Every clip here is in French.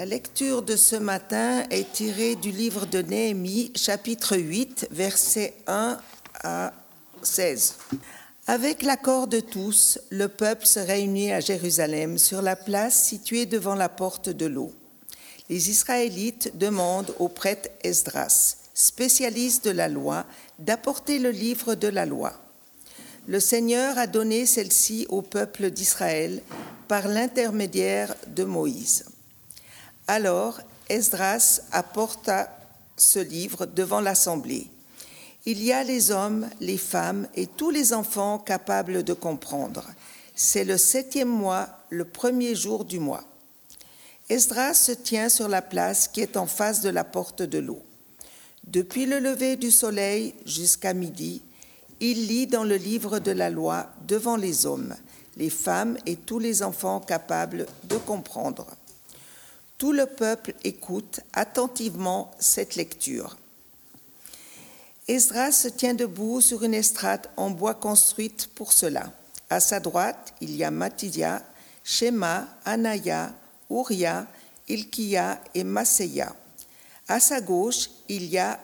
La lecture de ce matin est tirée du livre de Néhémie, chapitre 8, versets 1 à 16. Avec l'accord de tous, le peuple se réunit à Jérusalem sur la place située devant la porte de l'eau. Les Israélites demandent au prêtre Esdras, spécialiste de la loi, d'apporter le livre de la loi. Le Seigneur a donné celle-ci au peuple d'Israël par l'intermédiaire de Moïse. Alors Esdras apporta ce livre devant l'assemblée. Il y a les hommes, les femmes et tous les enfants capables de comprendre. C'est le septième mois, le premier jour du mois. Esdras se tient sur la place qui est en face de la porte de l'eau. Depuis le lever du soleil jusqu'à midi, il lit dans le livre de la loi devant les hommes, les femmes et tous les enfants capables de comprendre. Tout le peuple écoute attentivement cette lecture. Esdras se tient debout sur une estrade en bois construite pour cela. À sa droite, il y a Matithia, Shema, Anaya, Uria, Ilkia et Maseya. À sa gauche, il y a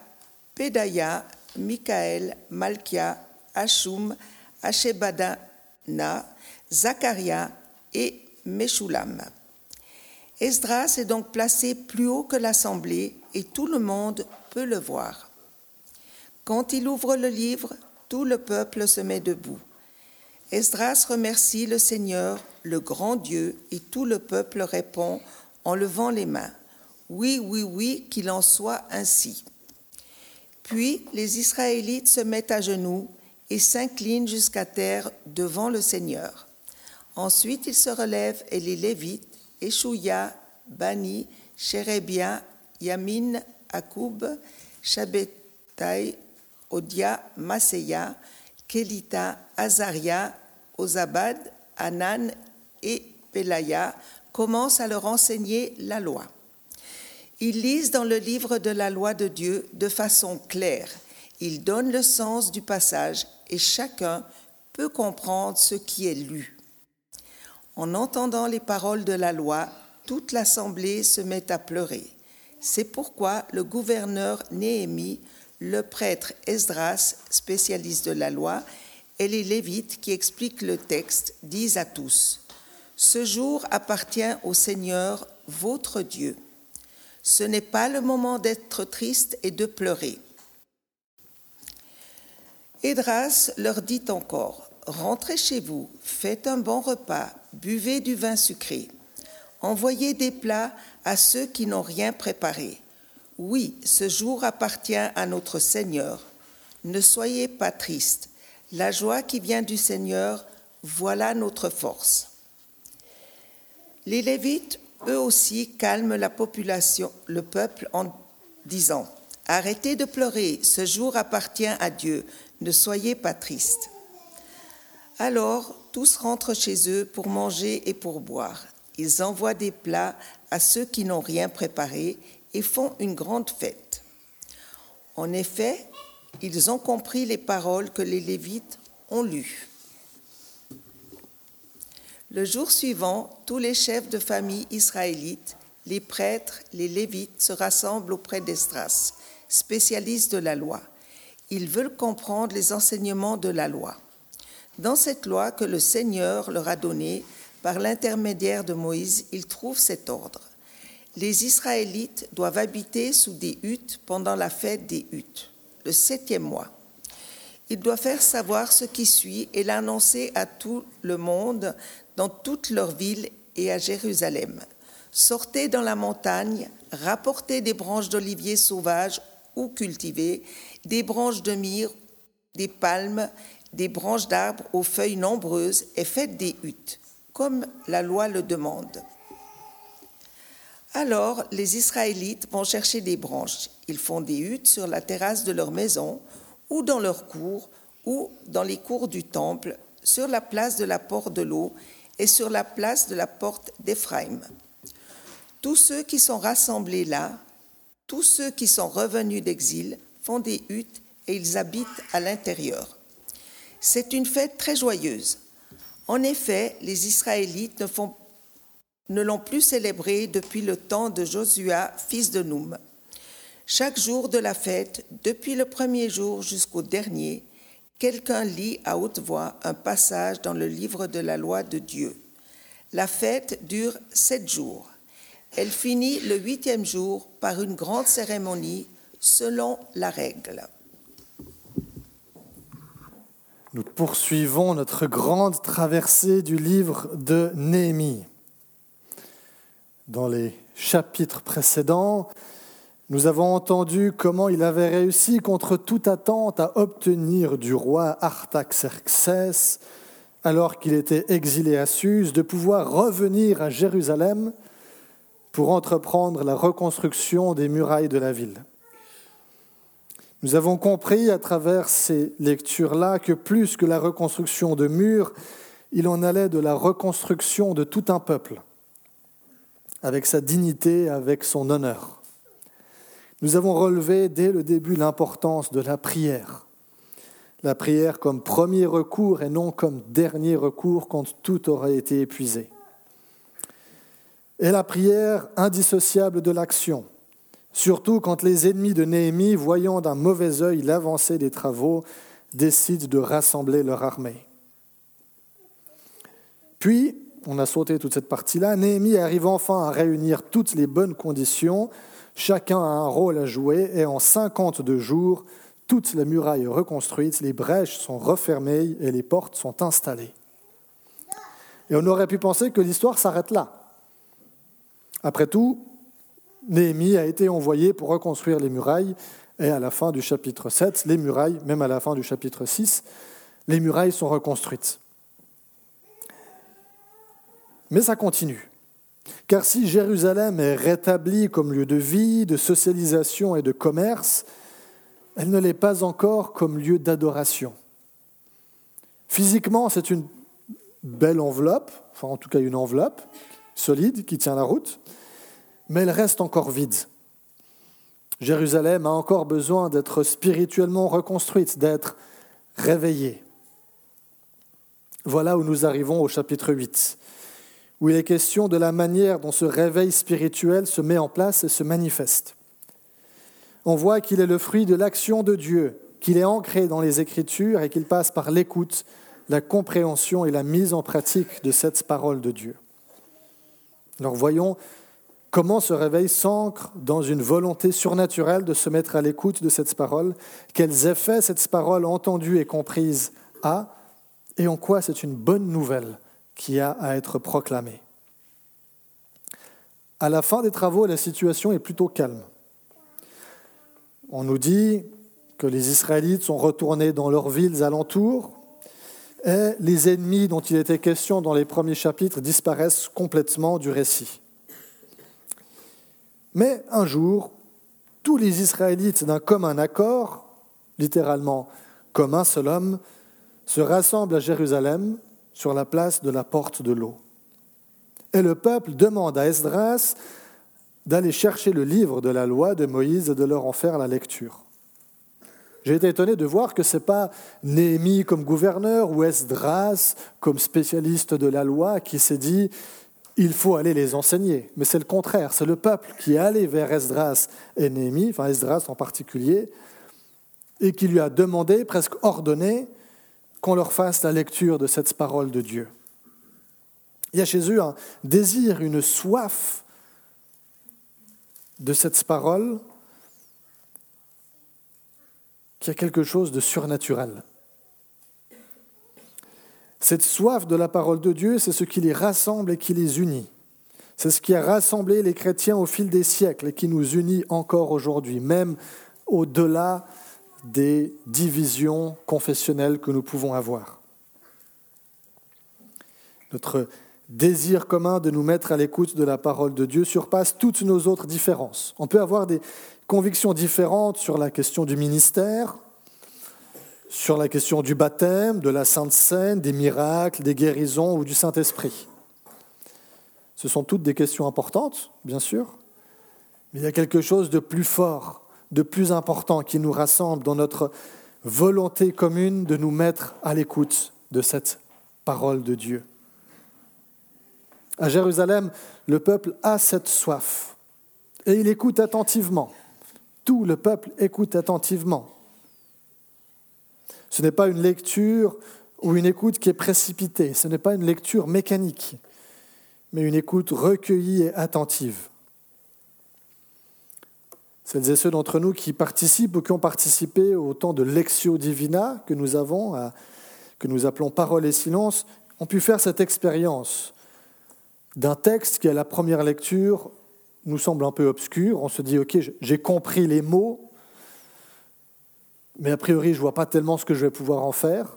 Pedaya, Michael, Malkia, Ashum, Ashebadana, Zacharia et Meshulam. Esdras est donc placé plus haut que l'assemblée et tout le monde peut le voir. Quand il ouvre le livre, tout le peuple se met debout. Esdras remercie le Seigneur, le grand Dieu, et tout le peuple répond en levant les mains. Oui, oui, oui, qu'il en soit ainsi. Puis les Israélites se mettent à genoux et s'inclinent jusqu'à terre devant le Seigneur. Ensuite ils se relèvent et les Lévites Eshouya, Bani, Sherebia, Yamin, Akoub, Shabetai, Odia, Maseya, Kelita, Azaria, Ozabad, Anan et Pelaya commencent à leur enseigner la loi. Ils lisent dans le livre de la loi de Dieu de façon claire. Ils donnent le sens du passage et chacun peut comprendre ce qui est lu. En entendant les paroles de la loi, toute l'assemblée se met à pleurer. C'est pourquoi le gouverneur Néhémie, le prêtre Esdras, spécialiste de la loi, et les Lévites qui expliquent le texte disent à tous, Ce jour appartient au Seigneur, votre Dieu. Ce n'est pas le moment d'être triste et de pleurer. Esdras leur dit encore, rentrez chez vous, faites un bon repas, buvez du vin sucré, envoyez des plats à ceux qui n'ont rien préparé. Oui, ce jour appartient à notre Seigneur. Ne soyez pas tristes. La joie qui vient du Seigneur, voilà notre force. Les Lévites, eux aussi, calment la population, le peuple, en disant Arrêtez de pleurer, ce jour appartient à Dieu, ne soyez pas tristes. Alors tous rentrent chez eux pour manger et pour boire. Ils envoient des plats à ceux qui n'ont rien préparé et font une grande fête. En effet, ils ont compris les paroles que les Lévites ont lues. Le jour suivant, tous les chefs de famille israélites, les prêtres, les Lévites se rassemblent auprès d'Estras, spécialiste de la loi. Ils veulent comprendre les enseignements de la loi dans cette loi que le Seigneur leur a donnée par l'intermédiaire de Moïse, ils trouvent cet ordre. Les Israélites doivent habiter sous des huttes pendant la fête des huttes, le septième mois. Ils doivent faire savoir ce qui suit et l'annoncer à tout le monde, dans toute leur ville et à Jérusalem. Sortez dans la montagne, rapportez des branches d'olivier sauvages ou cultivées, des branches de myrrhe, des palmes des branches d'arbres aux feuilles nombreuses et faites des huttes, comme la loi le demande. Alors les Israélites vont chercher des branches. Ils font des huttes sur la terrasse de leur maison ou dans leur cour ou dans les cours du temple, sur la place de la porte de l'eau et sur la place de la porte d'Éphraïm. Tous ceux qui sont rassemblés là, tous ceux qui sont revenus d'exil, font des huttes et ils habitent à l'intérieur. C'est une fête très joyeuse. En effet, les Israélites ne, l'ont plus célébrée depuis le temps de Josua, fils de Noum. Chaque jour de la fête, depuis le premier jour jusqu'au dernier, quelqu'un lit à haute voix un passage dans le livre de la loi de Dieu. La fête dure sept jours. Elle finit le huitième jour par une grande cérémonie selon la règle. Nous poursuivons notre grande traversée du livre de Néhémie. Dans les chapitres précédents, nous avons entendu comment il avait réussi contre toute attente à obtenir du roi Artaxerxès, alors qu'il était exilé à Suse, de pouvoir revenir à Jérusalem pour entreprendre la reconstruction des murailles de la ville. Nous avons compris à travers ces lectures-là que plus que la reconstruction de murs, il en allait de la reconstruction de tout un peuple, avec sa dignité, avec son honneur. Nous avons relevé dès le début l'importance de la prière. La prière comme premier recours et non comme dernier recours quand tout aurait été épuisé. Et la prière indissociable de l'action surtout quand les ennemis de Néhémie, voyant d'un mauvais œil l'avancée des travaux, décident de rassembler leur armée. Puis, on a sauté toute cette partie-là, Néhémie arrive enfin à réunir toutes les bonnes conditions, chacun a un rôle à jouer, et en 52 jours, toute la muraille est reconstruite, les brèches sont refermées et les portes sont installées. Et on aurait pu penser que l'histoire s'arrête là. Après tout, Néhémie a été envoyé pour reconstruire les murailles, et à la fin du chapitre 7, les murailles, même à la fin du chapitre 6, les murailles sont reconstruites. Mais ça continue. Car si Jérusalem est rétablie comme lieu de vie, de socialisation et de commerce, elle ne l'est pas encore comme lieu d'adoration. Physiquement, c'est une belle enveloppe, enfin en tout cas une enveloppe solide qui tient la route, mais elle reste encore vide. Jérusalem a encore besoin d'être spirituellement reconstruite, d'être réveillée. Voilà où nous arrivons au chapitre 8, où il est question de la manière dont ce réveil spirituel se met en place et se manifeste. On voit qu'il est le fruit de l'action de Dieu, qu'il est ancré dans les Écritures et qu'il passe par l'écoute, la compréhension et la mise en pratique de cette parole de Dieu. Alors voyons comment ce réveil s'ancre dans une volonté surnaturelle de se mettre à l'écoute de cette parole, quels effets cette parole entendue et comprise a, et en quoi c'est une bonne nouvelle qui a à être proclamée? À la fin des travaux, la situation est plutôt calme. On nous dit que les Israélites sont retournés dans leurs villes alentours et les ennemis dont il était question dans les premiers chapitres disparaissent complètement du récit. Mais un jour, tous les Israélites d'un commun accord, littéralement comme un seul homme, se rassemblent à Jérusalem sur la place de la porte de l'eau. Et le peuple demande à Esdras d'aller chercher le livre de la loi de Moïse et de leur en faire la lecture. J'ai été étonné de voir que ce n'est pas Néhémie comme gouverneur ou Esdras comme spécialiste de la loi qui s'est dit il faut aller les enseigner. Mais c'est le contraire, c'est le peuple qui est allé vers Esdras et Néhémie, enfin Esdras en particulier, et qui lui a demandé, presque ordonné, qu'on leur fasse la lecture de cette parole de Dieu. Il y a chez eux un désir, une soif de cette parole qui a quelque chose de surnaturel. Cette soif de la parole de Dieu, c'est ce qui les rassemble et qui les unit. C'est ce qui a rassemblé les chrétiens au fil des siècles et qui nous unit encore aujourd'hui, même au-delà des divisions confessionnelles que nous pouvons avoir. Notre désir commun de nous mettre à l'écoute de la parole de Dieu surpasse toutes nos autres différences. On peut avoir des convictions différentes sur la question du ministère, sur la question du baptême, de la Sainte Seine, des miracles, des guérisons ou du Saint-Esprit. Ce sont toutes des questions importantes, bien sûr, mais il y a quelque chose de plus fort, de plus important qui nous rassemble dans notre volonté commune de nous mettre à l'écoute de cette parole de Dieu. À Jérusalem, le peuple a cette soif et il écoute attentivement. Tout le peuple écoute attentivement. Ce n'est pas une lecture ou une écoute qui est précipitée, ce n'est pas une lecture mécanique, mais une écoute recueillie et attentive. Celles et ceux d'entre nous qui participent ou qui ont participé au temps de Lectio Divina que nous avons, que nous appelons Parole et Silence, ont pu faire cette expérience d'un texte qui, à la première lecture, nous semble un peu obscur. On se dit, OK, j'ai compris les mots, mais a priori, je ne vois pas tellement ce que je vais pouvoir en faire.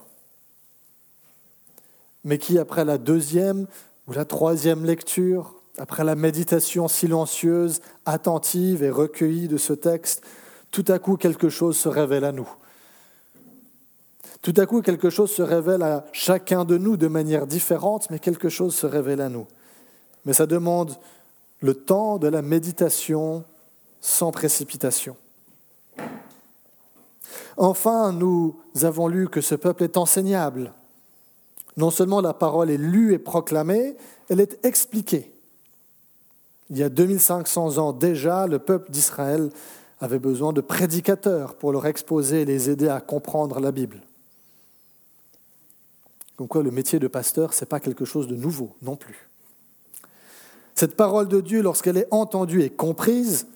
Mais qui, après la deuxième ou la troisième lecture, après la méditation silencieuse, attentive et recueillie de ce texte, tout à coup quelque chose se révèle à nous. Tout à coup quelque chose se révèle à chacun de nous de manière différente, mais quelque chose se révèle à nous. Mais ça demande le temps de la méditation sans précipitation. Enfin, nous avons lu que ce peuple est enseignable. Non seulement la parole est lue et proclamée, elle est expliquée. Il y a 2500 ans déjà, le peuple d'Israël avait besoin de prédicateurs pour leur exposer et les aider à comprendre la Bible. Donc quoi, le métier de pasteur, ce n'est pas quelque chose de nouveau non plus. Cette parole de Dieu, lorsqu'elle est entendue et comprise,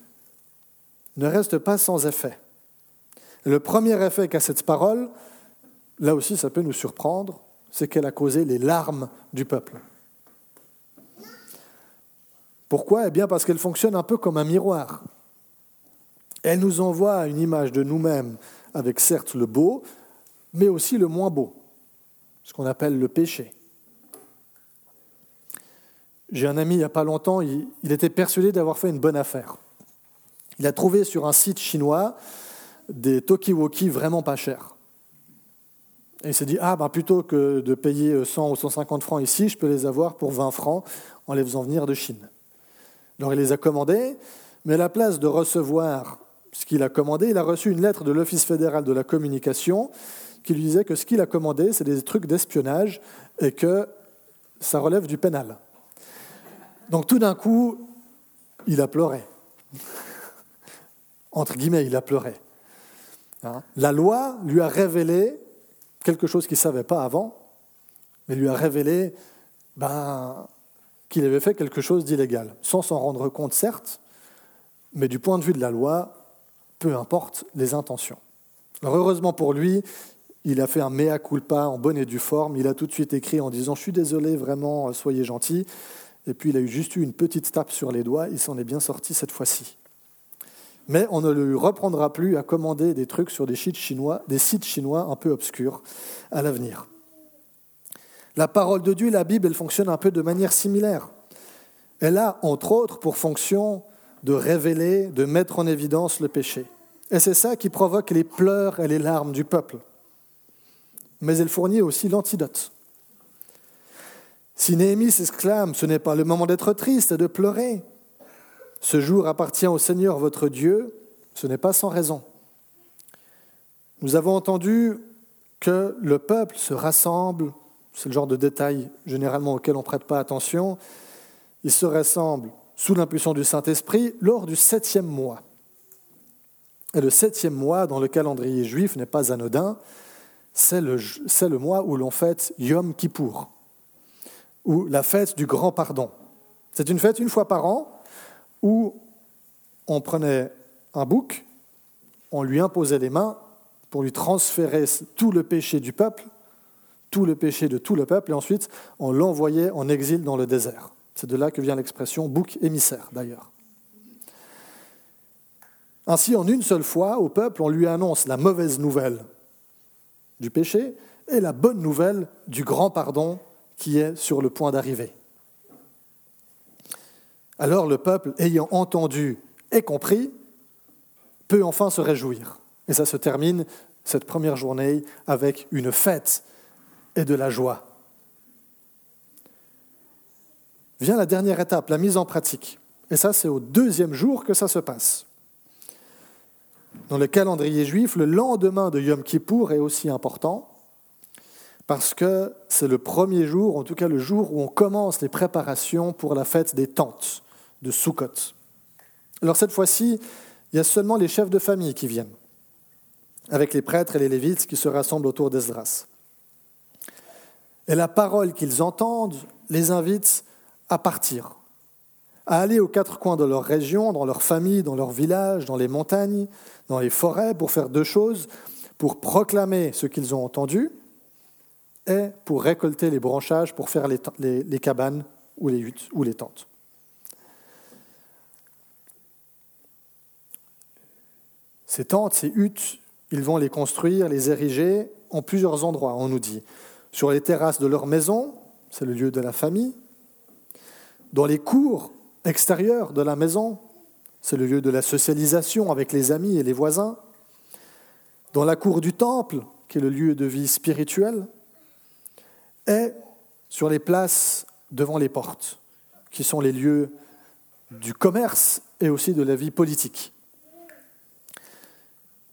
ne reste pas sans effet. Le premier effet qu'a cette parole, là aussi ça peut nous surprendre, c'est qu'elle a causé les larmes du peuple. Pourquoi? Eh bien parce qu'elle fonctionne un peu comme un miroir. Elle nous envoie une image de nous-mêmes avec certes le beau, mais aussi le moins beau, ce qu'on appelle le péché. J'ai un ami il n'y a pas longtemps, il, était persuadé d'avoir fait une bonne affaire. Il a trouvé sur un site chinois des Tokiwoki vraiment pas chers. Et il s'est dit, ah ben plutôt que de payer 100 ou 150 francs ici, je peux les avoir pour 20 francs en les faisant venir de Chine. Alors il les a commandés, mais à la place de recevoir ce qu'il a commandé, il a reçu une lettre de l'Office fédéral de la communication qui lui disait que ce qu'il a commandé, c'est des trucs d'espionnage et que ça relève du pénal. Donc tout d'un coup, il a pleuré. Entre guillemets, il a pleuré. Hein? La loi lui a révélé quelque chose qu'il ne savait pas avant, mais lui a révélé ben, qu'il avait fait quelque chose d'illégal, sans s'en rendre compte, certes, mais du point de vue de la loi, peu importe les intentions. Heureusement pour lui, il a fait un mea culpa en bonne et due forme. Il a tout de suite écrit en disant Je suis désolé, vraiment, soyez gentil. Et puis il a eu juste eu une petite tape sur les doigts. Il s'en est bien sorti cette fois-ci. Mais on ne lui reprendra plus à commander des trucs sur des sites chinois, des sites chinois un peu obscurs à l'avenir. La parole de Dieu, la Bible, elle fonctionne un peu de manière similaire. Elle a, entre autres, pour fonction de révéler, de mettre en évidence le péché. Et c'est ça qui provoque les pleurs et les larmes du peuple. Mais elle fournit aussi l'antidote. Si Néhémie s'exclame, ce n'est pas le moment d'être triste et de pleurer. Ce jour appartient au Seigneur votre Dieu, ce n'est pas sans raison. Nous avons entendu que le peuple se rassemble c'est le genre de détail généralement auquel on ne prête pas attention. Il se rassemble sous l'impulsion du Saint-Esprit lors du septième mois. Et le septième mois dans le calendrier juif n'est pas anodin, c'est le, le, mois où l'on fête Yom Kippour, ou la fête du grand pardon. C'est une fête une fois par an où on prenait un bouc, on lui imposait les mains pour lui transférer tout le péché du peuple tout le péché de tout le peuple, et ensuite on l'envoyait en exil dans le désert. C'est de là que vient l'expression bouc émissaire, d'ailleurs. Ainsi, en une seule fois, au peuple, on lui annonce la mauvaise nouvelle du péché et la bonne nouvelle du grand pardon qui est sur le point d'arriver. Alors le peuple, ayant entendu et compris, peut enfin se réjouir. Et ça se termine, cette première journée, avec une fête et de la joie. Vient la dernière étape, la mise en pratique. Et ça, c'est au deuxième jour que ça se passe. Dans le calendrier juif, le lendemain de Yom Kippour est aussi important parce que c'est le premier jour, en tout cas le jour où on commence les préparations pour la fête des tentes de Sukkot. Alors cette fois-ci, il y a seulement les chefs de famille qui viennent, avec les prêtres et les lévites qui se rassemblent autour d'Esdras. Et la parole qu'ils entendent les invite à partir, à aller aux quatre coins de leur région, dans leur famille, dans leur village, dans les montagnes, dans les forêts, pour faire deux choses, pour proclamer ce qu'ils ont entendu et pour récolter les branchages pour faire les, cabanes ou les huttes ou les tentes. Ces tentes, ces huttes, ils vont les construire, les ériger en plusieurs endroits, on nous dit. Sur les terrasses de leur maison, c'est le lieu de la famille. Dans les cours extérieures de la maison, c'est le lieu de la socialisation avec les amis et les voisins. Dans la cour du temple, qui est le lieu de vie spirituelle et sur les places devant les portes, qui sont les lieux du commerce et aussi de la vie politique.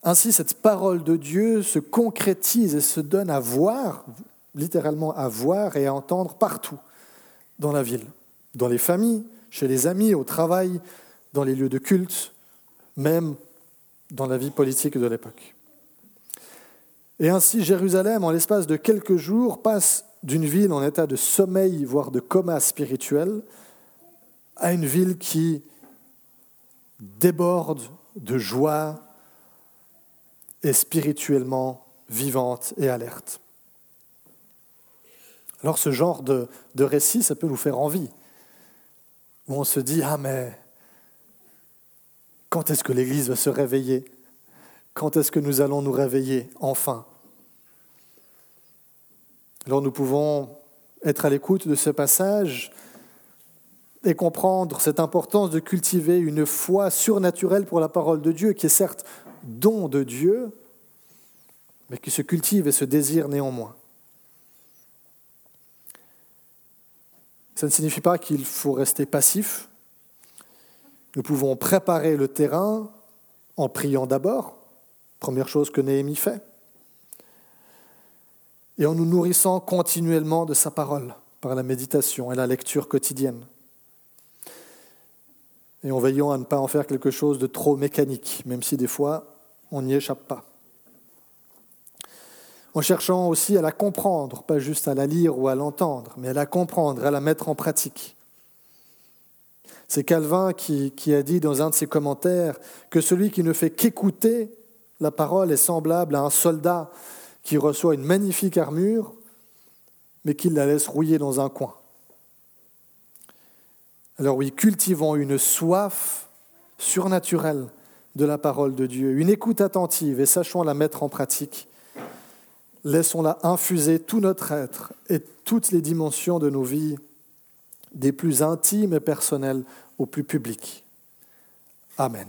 Ainsi, cette parole de Dieu se concrétise et se donne à voir, littéralement à voir et à entendre partout dans la ville, dans les familles, chez les amis, au travail, dans les lieux de culte, même dans la vie politique de l'époque. Et ainsi, Jérusalem, en l'espace de quelques jours, passe d'une ville en état de sommeil, voire de coma spirituel, à une ville qui déborde de joie et spirituellement vivante et alerte. Alors ce genre de, de récit, ça peut nous faire envie, où on se dit, ah mais quand est-ce que l'Église va se réveiller? Quand est-ce que nous allons nous réveiller enfin? Alors nous pouvons être à l'écoute de ce passage et comprendre cette importance de cultiver une foi surnaturelle pour la parole de Dieu, qui est certes don de Dieu, mais qui se cultive et se désire néanmoins. Ça ne signifie pas qu'il faut rester passif. Nous pouvons préparer le terrain en priant d'abord, première chose que Néhémie fait et en nous nourrissant continuellement de sa parole par la méditation et la lecture quotidienne. Et en veillant à ne pas en faire quelque chose de trop mécanique, même si des fois on n'y échappe pas. En cherchant aussi à la comprendre, pas juste à la lire ou à l'entendre, mais à la comprendre, à la mettre en pratique. C'est Calvin qui, a dit dans un de ses commentaires que celui qui ne fait qu'écouter la parole est semblable à un soldat qui reçoit une magnifique armure, mais qui la laisse rouiller dans un coin. Alors oui, cultivons une soif surnaturelle de la parole de Dieu, une écoute attentive et sachons la mettre en pratique. Laissons-la infuser tout notre être et toutes les dimensions de nos vies, des plus intimes et personnelles aux plus publiques. Amen.